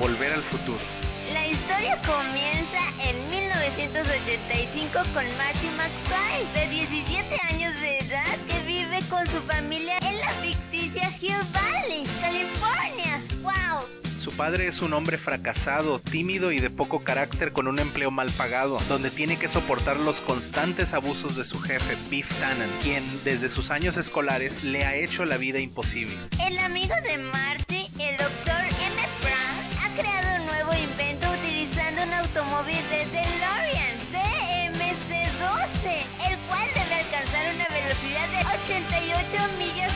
Volver al Futuro. La historia comienza en 1985 con Marty McFly, de 17 años de edad, que vive con su familia en la ficticia Hill Valley, California. ¡Wow! Su padre es un hombre fracasado, tímido y de poco carácter con un empleo mal pagado, donde tiene que soportar los constantes abusos de su jefe, Biff Tannen, quien desde sus años escolares le ha hecho la vida imposible. El amigo de Marty, el doctor creado un nuevo invento utilizando un automóvil de DeLorean DMC-12, el cual debe alcanzar una velocidad de 88 millas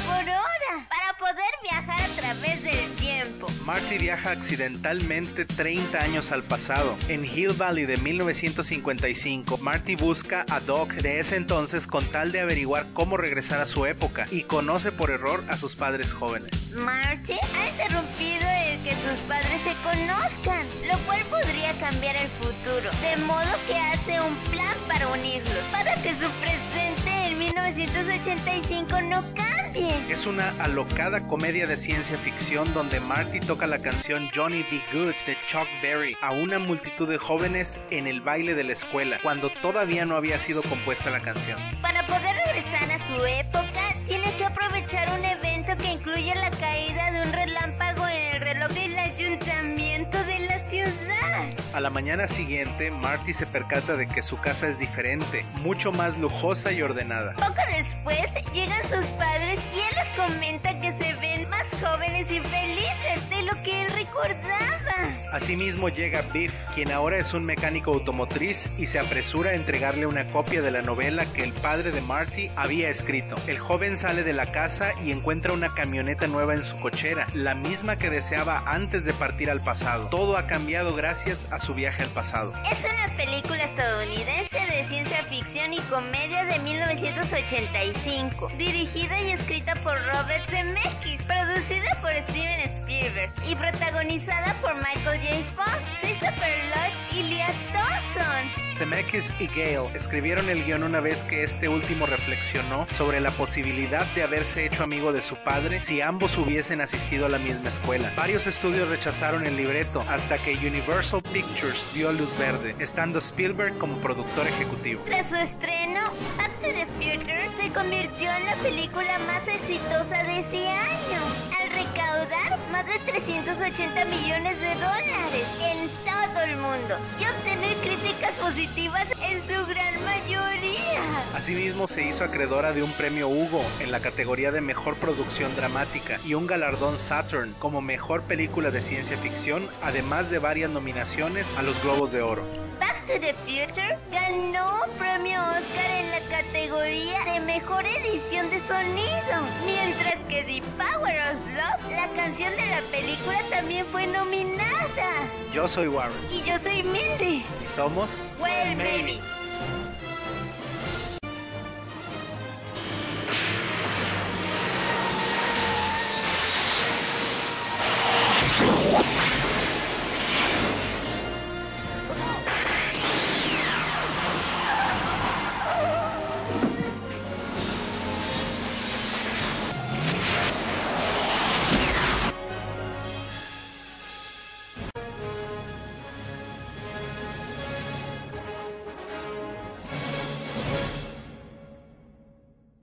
Marty viaja accidentalmente 30 años al pasado. En Hill Valley de 1955, Marty busca a Doc de ese entonces con tal de averiguar cómo regresar a su época y conoce por error a sus padres jóvenes. Marty ha interrumpido el que sus padres se conozcan, lo cual podría cambiar el futuro, de modo que hace un plan para unirlos, para que su presente en 1985 no cambie. Es una alocada comedia de ciencia ficción donde Marty toca la canción Johnny B. Good de Chuck Berry a una multitud de jóvenes en el baile de la escuela, cuando todavía no había sido compuesta la canción. Para poder regresar a su época, tiene que aprovechar un evento que incluye la caída de un relámpago A la mañana siguiente, Marty se percata de que su casa es diferente, mucho más lujosa y ordenada. Poco después llegan sus padres y él les comenta que se ven más jóvenes y felices de lo que él recordaba. Asimismo llega Biff, quien ahora es un mecánico automotriz y se apresura a entregarle una copia de la novela que el padre de Marty había escrito. El joven sale de la casa y encuentra una camioneta nueva en su cochera, la misma que deseaba antes de partir al pasado. Todo ha cambiado gracias a su viaje al pasado. Es una película estadounidense de ciencia ficción y comedia de 1985, dirigida y escrita por Robert Zemeckis, producida por Steven Spielberg y protagonizada por Michael J. Fox, Christopher Lloyd y Leah Dawson. Zemeckis y Gale escribieron el guion una vez que este último reflexionó sobre la posibilidad de haberse hecho amigo de su padre si ambos hubiesen asistido a la misma escuela. Varios estudios rechazaron el libreto hasta que Universal Pictures dio luz verde, estando Spielberg como productor ejecutivo. Tras su estreno, Back to the Future se convirtió en la película más exitosa de ese año, más de 380 millones de dólares en todo el mundo y obtener críticas positivas en su gran mayoría. Asimismo se hizo acreedora de un premio Hugo en la categoría de Mejor Producción Dramática y un galardón Saturn como Mejor Película de Ciencia Ficción, además de varias nominaciones a los Globos de Oro. Back to the Future ganó premio Oscar en la categoría de mejor edición de sonido, canción de la película, también fue nominada. Yo soy Warren Y yo soy Mindy. y somos Well, maybe.